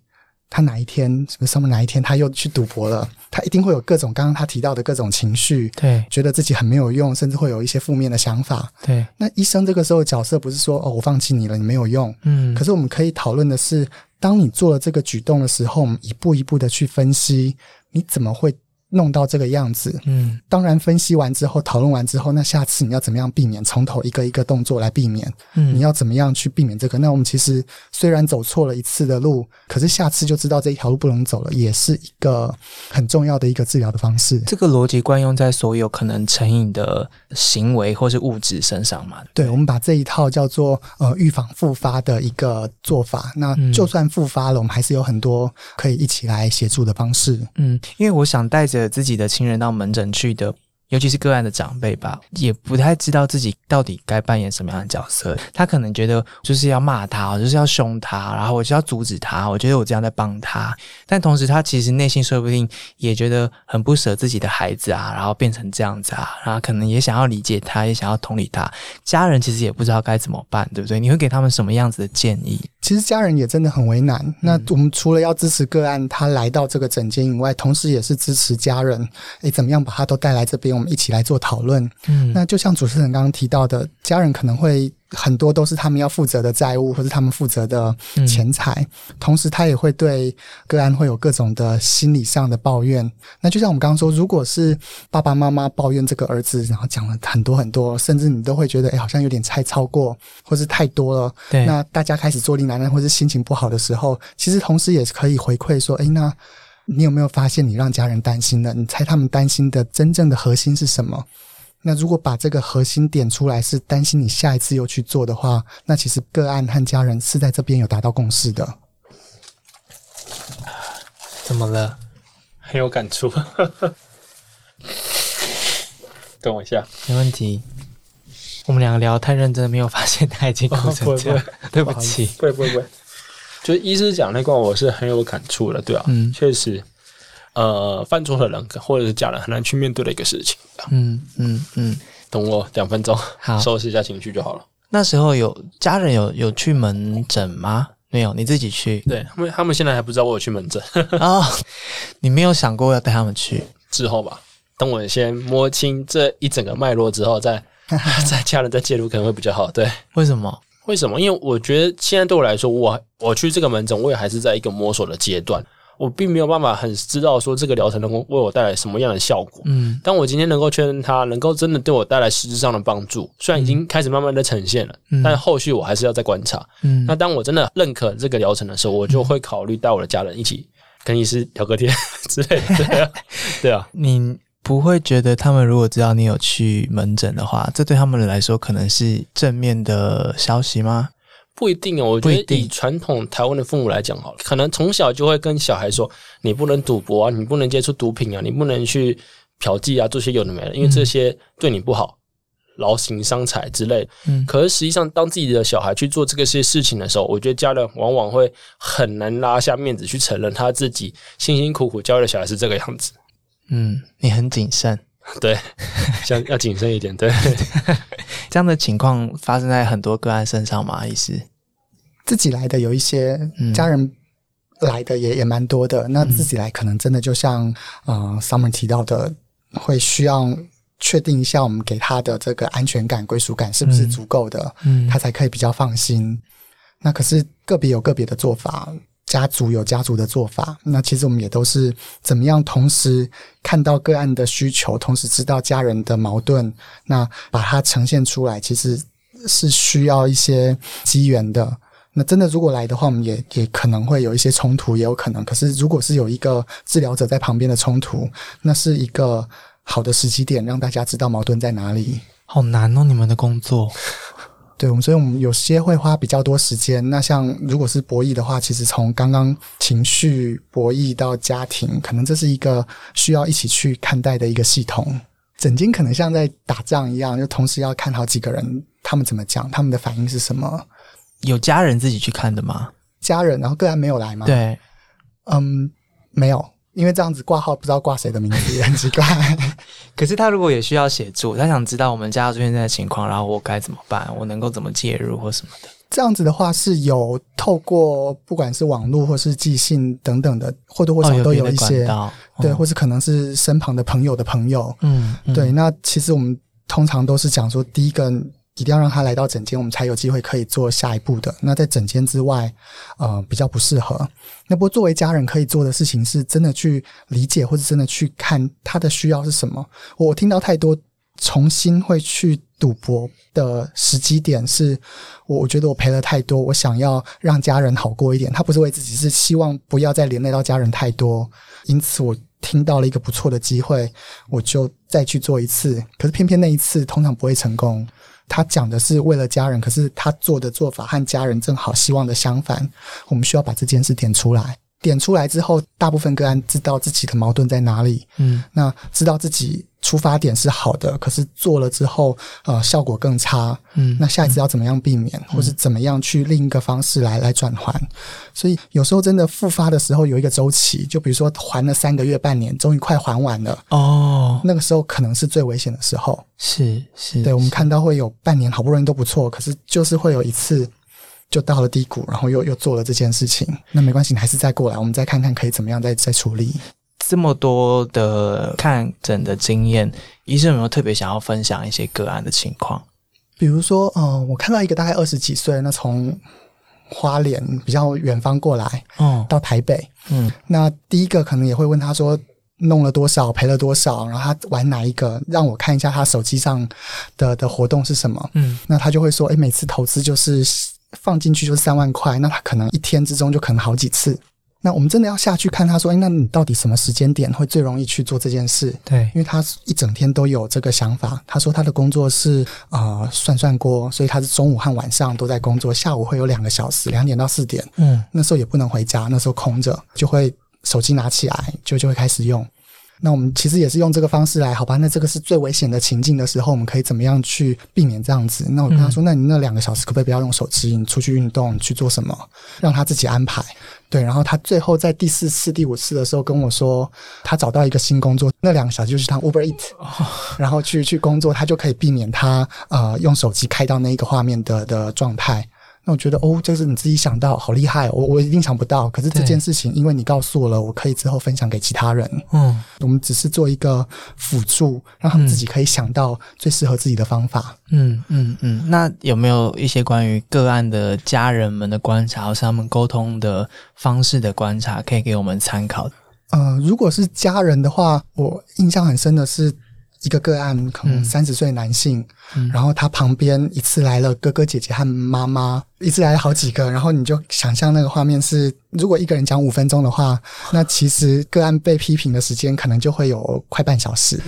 他哪一天什么什么哪一天他又去赌博了？他一定会有各种刚刚他提到的各种情绪，对，觉得自己很没有用，甚至会有一些负面的想法。对，那医生这个时候角色不是说哦，我放弃你了，你没有用。嗯，可是我们可以讨论的是，当你做了这个举动的时候，我们一步一步的去分析，你怎么会？弄到这个样子，嗯，当然分析完之后，讨论完之后，那下次你要怎么样避免？从头一个一个动作来避免，嗯，你要怎么样去避免这个？那我们其实虽然走错了一次的路，可是下次就知道这一条路不能走了，也是一个很重要的一个治疗的方式。这个逻辑惯用在所有可能成瘾的行为或是物质身上嘛？对，我们把这一套叫做呃预防复发的一个做法。那就算复发了，我们还是有很多可以一起来协助的方式。嗯，因为我想带着。自己的亲人到门诊去的。尤其是个案的长辈吧，也不太知道自己到底该扮演什么样的角色。他可能觉得就是要骂他，就是要凶他，然后我就要阻止他。我觉得我这样在帮他，但同时他其实内心说不定也觉得很不舍自己的孩子啊，然后变成这样子啊，然后可能也想要理解他，也想要同理他。家人其实也不知道该怎么办，对不对？你会给他们什么样子的建议？其实家人也真的很为难。那我们除了要支持个案他来到这个诊间以外，同时也是支持家人，诶，怎么样把他都带来这边？我们一起来做讨论。嗯，那就像主持人刚刚提到的，家人可能会很多都是他们要负责的债务，或是他们负责的钱财。同时，他也会对个案会有各种的心理上的抱怨。那就像我们刚刚说，如果是爸爸妈妈抱怨这个儿子，然后讲了很多很多，甚至你都会觉得，哎，好像有点太超过，或是太多了。对，那大家开始坐立难安，或是心情不好的时候，其实同时也是可以回馈说，哎，那。你有没有发现你让家人担心了？你猜他们担心的真正的核心是什么？那如果把这个核心点出来，是担心你下一次又去做的话，那其实个案和家人是在这边有达到共识的。怎么了？很有感触。等我一下，没问题。我们两个聊太认真，没有发现他已经哭成这样。对不起，不会不会不会。就医师讲那块，我是很有感触的，对啊，嗯，确实，呃，犯错的人或者是家人很难去面对的一个事情，嗯嗯嗯，等我两分钟，好，收拾一下情绪就好了。那时候有家人有有去门诊吗？没有，你自己去。对，他们他们现在还不知道我有去门诊啊，你没有想过要带他们去之后吧？等我先摸清这一整个脉络之后，再 再家人再介入可能会比较好。对，为什么？为什么？因为我觉得现在对我来说，我我去这个门诊，我也还是在一个摸索的阶段，我并没有办法很知道说这个疗程能够为我带来什么样的效果。嗯，当我今天能够确认它能够真的对我带来实质上的帮助，虽然已经开始慢慢的呈现了，但后续我还是要再观察。嗯，那当我真的认可这个疗程的时候，我就会考虑带我的家人一起跟医师聊个天 之类的。对啊，你。不会觉得他们如果知道你有去门诊的话，这对他们来说可能是正面的消息吗？不一定哦，我觉得以传统台湾的父母来讲，好了，可能从小就会跟小孩说，你不能赌博啊，你不能接触毒品啊，你不能去嫖妓啊，做些有的没的，因为这些对你不好，劳形伤财之类。嗯，可是实际上，当自己的小孩去做这个些事情的时候，我觉得家人往往会很难拉下面子去承认他自己辛辛苦苦教育的小孩是这个样子。嗯，你很谨慎，对，像要谨慎一点。对，这样的情况发生在很多个案身上吗？医师自己来的有一些，嗯家人来的也也蛮多的。那自己来可能真的就像呃 Summer 提到的，会需要确定一下我们给他的这个安全感、归属感是不是足够的，嗯他才可以比较放心。那可是个别有个别的做法，家族有家族的做法。那其实我们也都是怎么样同时看到个案的需求，同时知道家人的矛盾，那把它呈现出来，其实是需要一些机缘的。那真的如果来的话，我们也也可能会有一些冲突，也有可能。可是如果是有一个治疗者在旁边的冲突，那是一个好的时机点，让大家知道矛盾在哪里。好难哦，你们的工作。对，我们所以我们有些会花比较多时间。那像如果是博弈的话，其实从刚刚情绪博弈到家庭，可能这是一个需要一起去看待的一个系统。整间可能像在打仗一样，就同时要看好几个人，他们怎么讲，他们的反应是什么。有家人自己去看的吗？家人，然后个案没有来吗？，对，嗯，没有，因为这样子挂号不知道挂谁的名字也很奇怪。可是他如果也需要协助，他想知道我们家有出现在的情况，然后我该怎么办？我能够怎么介入或什么的？这样子的话是有透过不管是网络或是寄信等等的，或多或少哦，都有一些。对，哦或是可能是身旁的朋友的朋友。嗯，嗯对，，那其实我们通常都是讲说，第一个一定要让他来到诊间，我们才有机会可以做下一步的。那在诊间之外，呃，比较不适合。那不过作为家人可以做的事情，是真的去理解，或者真的去看他的需要是什么。我听到太多重新会去赌博的时机点是，我我觉得我赔了太多，我想要让家人好过一点。他不是为自己，是希望不要再连累到家人太多。因此，我听到了一个不错的机会，我就再去做一次。可是偏偏那一次通常不会成功。他讲的是为了家人，可是他做的做法和家人正好希望的相反。我们需要把这件事点出来。点出来之后，大部分个案知道自己的矛盾在哪里，嗯那知道自己出发点是好的，可是做了之后，呃，效果更差。嗯，那下一次要怎么样避免，或是怎么样去另一个方式来来转还？所以有时候真的复发的时候有一个周期，就比如说还了三个月、半年，终于快还完了，哦，那个时候可能是最危险的时候。是是，对，我们看到会有半年好不容易都不错，可是就是会有一次就到了低谷，然后又又做了这件事情。那没关系，你还是再过来，我们再看看可以怎么样再再处理。这么多的看诊的经验，医生有没有特别想要分享一些个案的情况？比如说，呃，我看到一个大概二十几岁，那从花莲比较远方过来哦，到台北，嗯那第一个可能也会问他说弄了多少，赔了多少，然后他玩哪一个，让我看一下他手机上的的活动是什么。嗯那他就会说，诶，每次投资就是放进去就是三万块，那他可能一天之中就可能好几次。那我们真的要下去看，他说，哎，那你到底什么时间点会最容易去做这件事？对因为他一整天都有这个想法。他说他的工作是呃涮涮锅，所以他是中午和晚上都在工作，下午会有两个小时，两点到四点。嗯那时候也不能回家，那时候空着，就会手机拿起来，就就会开始用。那我们其实也是用这个方式来，好吧？那这个是最危险的情境的时候，我们可以怎么样去避免这样子？那我跟他说，那你那两个小时可不可以不要用手机？你出去运动，去做什么？让他自己安排。对，然后他最后在第四次、第五次的时候跟我说，他找到一个新工作，那两个小时就是他 Uber Eat，然后去去工作，他就可以避免他呃用手机开到那一个画面的的状态。那我觉得哦，这是你自己想到，好厉害、哦！我我一定想不到。可是这件事情，因为你告诉我了，我可以之后分享给其他人。嗯我们只是做一个辅助，让他们自己可以想到最适合自己的方法。嗯嗯嗯。那有没有一些关于个案的家人们的观察，或是他们沟通的方式的观察，可以给我们参考？呃，如果是家人的话，我印象很深的是一个个案，可能嗯三十岁男性，嗯然后他旁边一次来了哥哥姐姐和妈妈，一次来好几个，然后你就想象那个画面是，如果一个人讲五分钟的话，那其实个案被批评的时间可能就会有快半小时。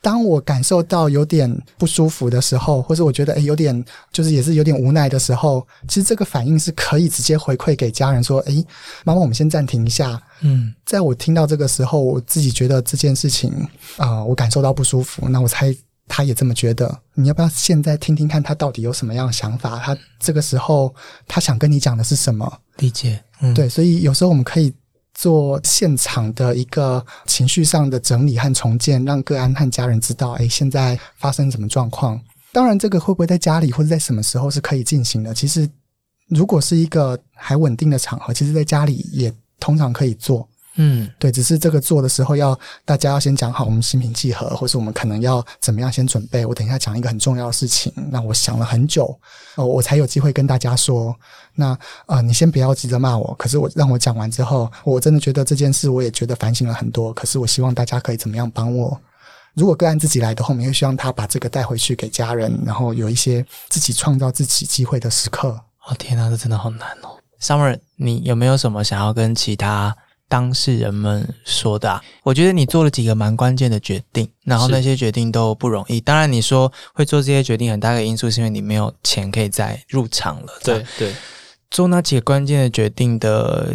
当我感受到有点不舒服的时候，或者我觉得诶有点就是也是有点无奈的时候，其实这个反应是可以直接回馈给家人说：“诶，妈妈，我们先暂停一下。”嗯在我听到这个时候，我自己觉得这件事情啊、呃我感受到不舒服。那我猜他也这么觉得。你要不要现在听听看他到底有什么样的想法？他这个时候他想跟你讲的是什么？理解。嗯，对，所以有时候我们可以做现场的一个情绪上的整理和重建，让个案和家人知道，哎，现在发生什么状况。当然，这个会不会在家里或者在什么时候是可以进行的？其实，如果是一个还稳定的场合，其实在家里也通常可以做。嗯，对，只是这个做的时候要大家要先讲好，我们心平气和，或是我们可能要怎么样先准备。我等一下讲一个很重要的事情，那我想了很久，哦，我才有机会跟大家说。那啊，你先不要急着骂我，可是我让我讲完之后，我真的觉得这件事，我也觉得反省了很多。可是我希望大家可以怎么样帮我？如果个案自己来的话，我们会希望他把这个带回去给家人，然后有一些自己创造自己机会的时刻。哦，天哪，这真的好难哦。Summer，你有没有什么想要跟其他？当事人们说的，我觉得你做了几个蛮关键的决定，然后那些决定都不容易。当然，你说会做这些决定，很大的因素是因为你没有钱可以再入场了。对对，做那几个关键的决定的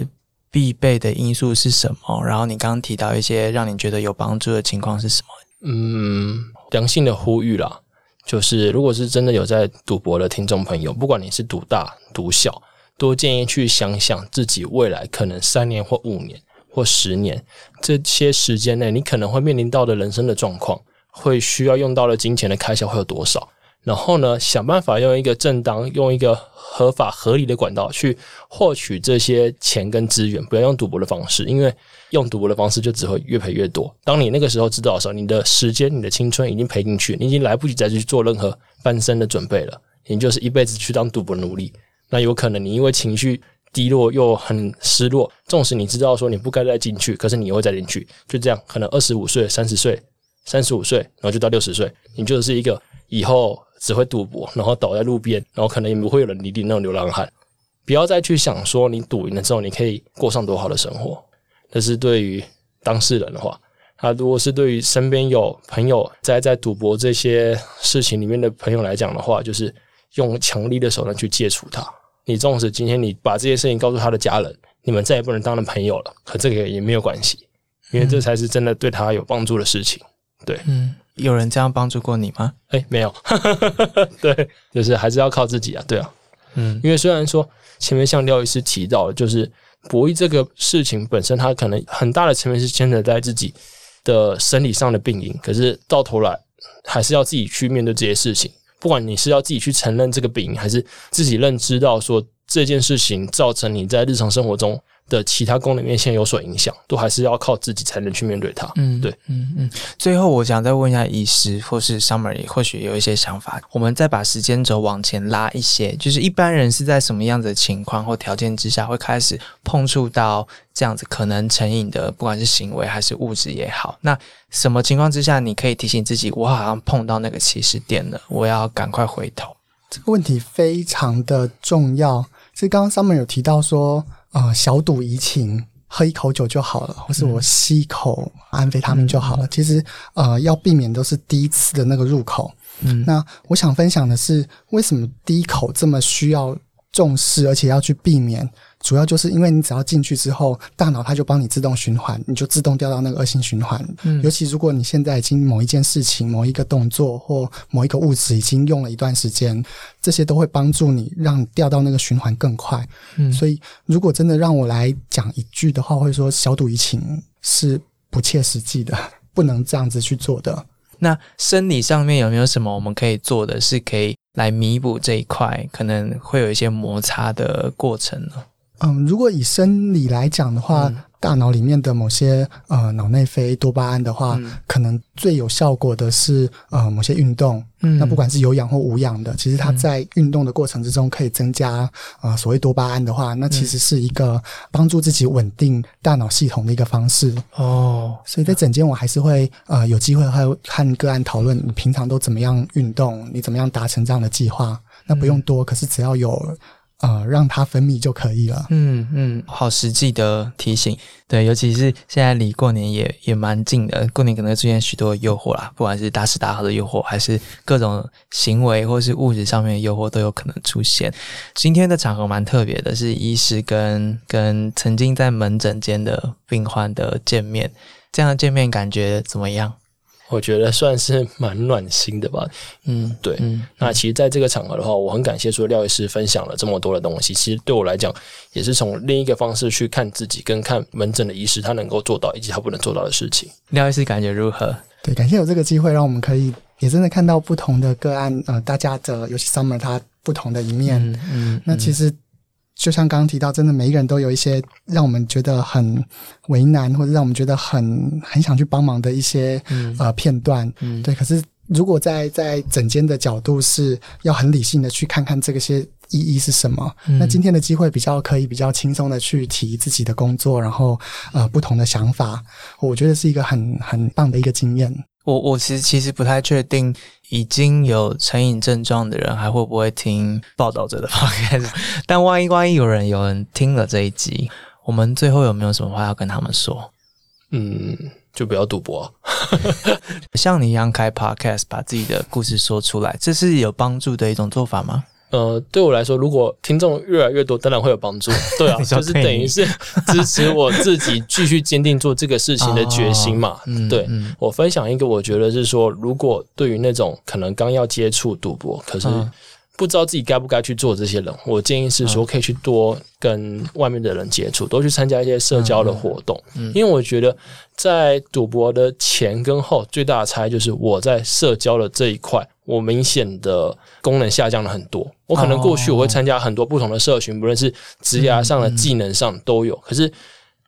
必备的因素是什么？然后你刚刚提到一些让你觉得有帮助的情况是什么？嗯，良性的呼吁啦，就是如果是真的有在赌博的听众朋友，不管你是赌大赌小，多建议去想想自己未来可能三年或五年。或十年这些时间内，你可能会面临到的人生的状况，会需要用到的金钱的开销会有多少？然后呢，想办法用一个正当、用一个合法、合理的管道去获取这些钱跟资源，不要用赌博的方式，因为用赌博的方式就只会越赔越多。当你那个时候知道的时候，你的时间、你的青春已经赔进去，你已经来不及再去做任何翻身的准备了，你就是一辈子去当赌博奴隶。那有可能你因为情绪。低落又很失落，纵使你知道说你不该再进去，可是你又会再进去，就这样，可能二十五岁、三十岁、三十五岁，然后就到六十岁，你就是一个以后只会赌博，然后倒在路边，然后可能也不会有人理你那种流浪汉。不要再去想说你赌赢了之后你可以过上多好的生活，这是对于当事人的话。他如果是对于身边有朋友在在赌博这些事情里面的朋友来讲的话，就是用强力的手段去戒除他。你纵使今天你把这些事情告诉他的家人，你们再也不能当了朋友了，可这个也没有关系，因为这才是真的对他有帮助的事情。对，嗯，有人这样帮助过你吗？哎，没有，对，就是还是要靠自己啊，对啊，嗯，因为虽然说前面像廖医师提到，就是博弈这个事情本身，它可能很大的层面是牵扯在自己的生理上的病因，可是到头来还是要自己去面对这些事情。不管你是要自己去承认这个饼，还是自己认知到说这件事情造成你在日常生活中的其他功能面线有所影响，都还是要靠自己才能去面对它。嗯，对，嗯嗯。最后，我想再问一下医师或是 Summer，或许有一些想法，我们再把时间轴往前拉一些，就是一般人是在什么样子的情况或条件之下会开始碰触到？这样子可能成瘾的，不管是行为还是物质也好，那什么情况之下你可以提醒自己，我好像碰到那个起始点了，我要赶快回头？这个问题非常的重要。所以刚刚 Summer 有提到说，呃，小赌怡情，喝一口酒就好了，或是我吸一口安非他命就好了。其实，呃，要避免都是第一次的那个入口。嗯，那我想分享的是，为什么第一口这么需要重视，而且要去避免？主要就是因为你只要进去之后，大脑它就帮你自动循环，你就自动掉到那个恶性循环。嗯，尤其如果你现在已经某一件事情、某一个动作或某一个物质已经用了一段时间，这些都会帮助你让掉到那个循环更快。嗯，所以如果真的让我来讲一句的话，会说小赌怡情是不切实际的，不能这样子去做的。那生理上面有没有什么我们可以做的是可以来弥补这一块可能会有一些摩擦的过程呢？嗯，如果以生理来讲的话，大脑里面的某些呃脑内啡多巴胺的话，可能最有效果的是呃某些运动。嗯，那不管是有氧或无氧的，其实它在运动的过程之中可以增加呃所谓多巴胺的话，那其实是一个帮助自己稳定大脑系统的一个方式。哦，所以在整间我还是会呃有机会会和个案讨论，你平常都怎么样运动，你怎么样达成这样的计划？那不用多，可是只要有。呃，让它分泌就可以了。嗯嗯，好实际的提醒。对，尤其是现在离过年也也蛮近的，过年可能会出现许多诱惑啦，不管是大吃大喝的诱惑，还是各种行为或是物质上面的诱惑都有可能出现。今天的场合蛮特别的，是医师跟跟曾经在门诊间的病患的见面，这样的见面感觉怎么样？我觉得算是蛮暖心的吧。嗯，对，嗯，那其实在这个场合的话，我很感谢说廖医师分享了这么多的东西。其实对我来讲，也是从另一个方式去看自己，跟看门诊的医师他能够做到以及他不能做到的事情。廖医师感觉如何？对，感谢有这个机会，让我们可以也真的看到不同的个案，呃，大家的尤其 Summer 他不同的一面。嗯嗯，那其实就像刚刚提到，真的每一个人都有一些让我们觉得很为难，或者让我们觉得很很想去帮忙的一些、嗯呃片段。嗯对，可是如果在在整间的角度是要很理性的去看看这个些意义是什么，嗯那今天的机会比较可以比较轻松的去提自己的工作，然后呃不同的想法，我觉得是一个很很棒的一个经验。我我其实其实不太确定，已经有成瘾症状的人还会不会听报道者的 podcast，但万一万一有人有人听了这一集，我们最后有没有什么话要跟他们说？嗯，就不要赌博、啊。像你一样开 podcast，把自己的故事说出来，这是有帮助的一种做法吗？呃，对我来说，如果听众越来越多，当然会有帮助。对啊就是等于是支持我自己继续坚定做这个事情的决心嘛。嗯对嗯我分享一个，我觉得是说，如果对于那种可能刚要接触赌博，可是嗯不知道自己该不该去做这些人，我建议是说，可以去多跟外面的人接触，多去参加一些社交的活动。嗯因为我觉得在赌博的前跟后最大的差异就是我在社交的这一块，我明显的功能下降了很多。我可能过去我会参加很多不同的社群，不论是职涯上的、技能上都有。可是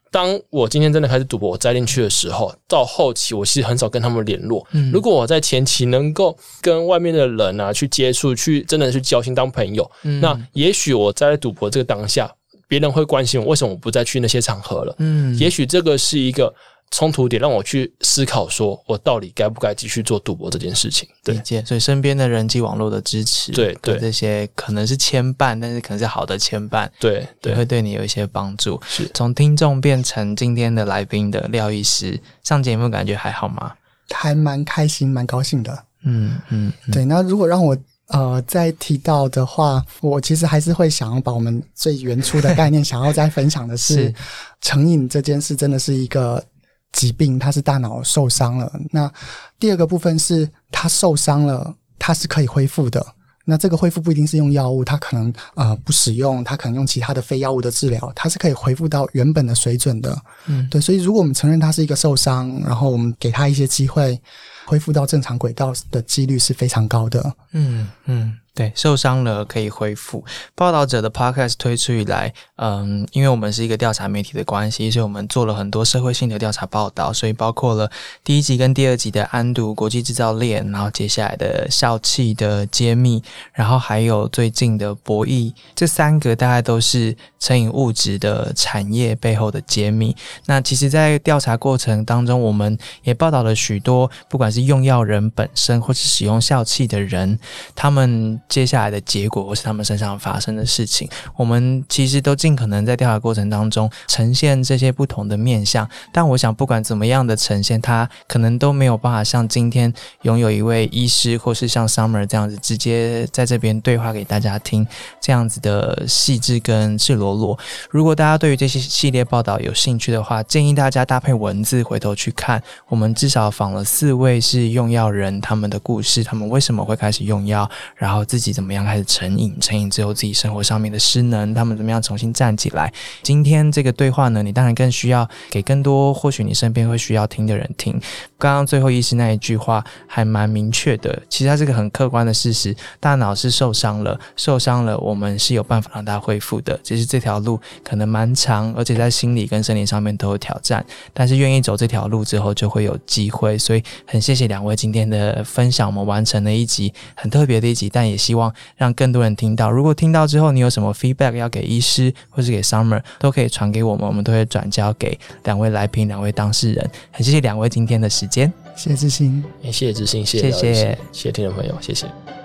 当我今天真的开始赌博，我栽进去的时候，到后期我其实很少跟他们联络。嗯如果我在前期能够跟外面的人啊去接触，去真的去交心当朋友，嗯那也许我在赌博这个当下，别人会关心我为什么我不再去那些场合了。嗯也许这个是一个冲突点，让我去思考，说我到底该不该继续做赌博这件事情。对，理解，所以身边的人际网络的支持，对对这些可能是牵绊，但是可能是好的牵绊，对对会对你有一些帮助。是从听众变成今天的来宾的廖医师，上节目感觉还好吗？还蛮开心，蛮高兴的。嗯嗯，嗯对，那如果让我呃再提到的话，我其实还是会想要把我们最原初的概念想要再分享的是 是，成瘾这件事真的是一个疾病，它是大脑受伤了。那第二个部分是它受伤了，它是可以恢复的。那这个恢复不一定是用药物，它可能呃不使用，它可能用其他的非药物的治疗，它是可以恢复到原本的水准的。嗯对，所以如果我们承认它是一个受伤，然后我们给他一些机会恢复到正常轨道的几率是非常高的。嗯嗯，对，受伤了可以恢复。报道者的 podcast 推出以来，嗯，因为我们是一个调查媒体的关系，所以我们做了很多社会性的调查报道，所以包括了第一集跟第二集的安毒国际制造链，然后接下来的笑气的揭秘，然后还有最近的博弈，这三个大概都是成瘾物质的产业背后的揭秘。那其实，在调查过程当中，我们也报道了许多，不管是用药人本身，或是使用笑气的人，他们接下来的结果，或是他们身上发生的事情，我们其实都尽可能在调查过程当中呈现这些不同的面相。但我想，不管怎么样的呈现，它可能都没有办法像今天拥有一位医师，或是像 Summer 这样子，直接在这边对话给大家听，这样子的细致跟赤裸裸。如果大家对于这些系列报道有兴趣的话，建议大家搭配文字回头去看。我们至少访了四位是用药人，他们的故事，他们为什么会开始用药，然后自自己怎么样开始成瘾，成瘾之后自己生活上面的失能，他们怎么样重新站起来。今天这个对话呢，你当然更需要给更多或许你身边会需要听的人听。刚刚最后医师那一句话还蛮明确的，其实它是个很客观的事实，大脑是受伤了，受伤了，我们是有办法让它恢复的，只是这条路可能蛮长，而且在心理跟生理上面都有挑战。但是愿意走这条路之后，就会有机会。所以很谢谢两位今天的分享，我们完成了一集很特别的一集，但也希望让更多人听到。如果听到之后，你有什么 feedback 要给医师或是给 Summer，都可以传给我们，我们都会转交给两位来宾、两位当事人。很谢谢两位今天的时间。谢谢志兴。也谢谢知心，谢谢谢谢谢听众朋友，谢谢。谢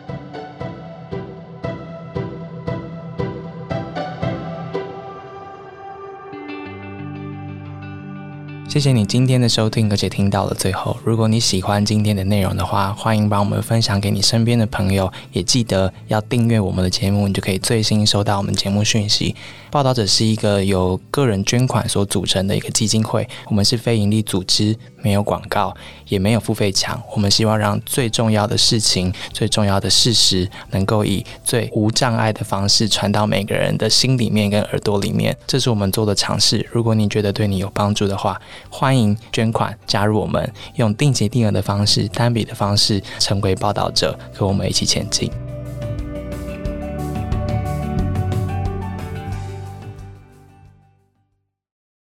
谢谢你今天的收听，而且听到了最后。如果你喜欢今天的内容的话，欢迎把我们分享给你身边的朋友，也记得要订阅我们的节目，你就可以最新收到我们节目讯息。报道者是一个由个人捐款所组成的一个基金会，我们是非营利组织，没有广告，也没有付费墙。我们希望让最重要的事情、最重要的事实，能够以最无障碍的方式传到每个人的心里面跟耳朵里面。这是我们做的尝试。如果你觉得对你有帮助的话，欢迎捐款加入我们，用定期定额的方式、单笔的方式成为报道者，和我们一起前进。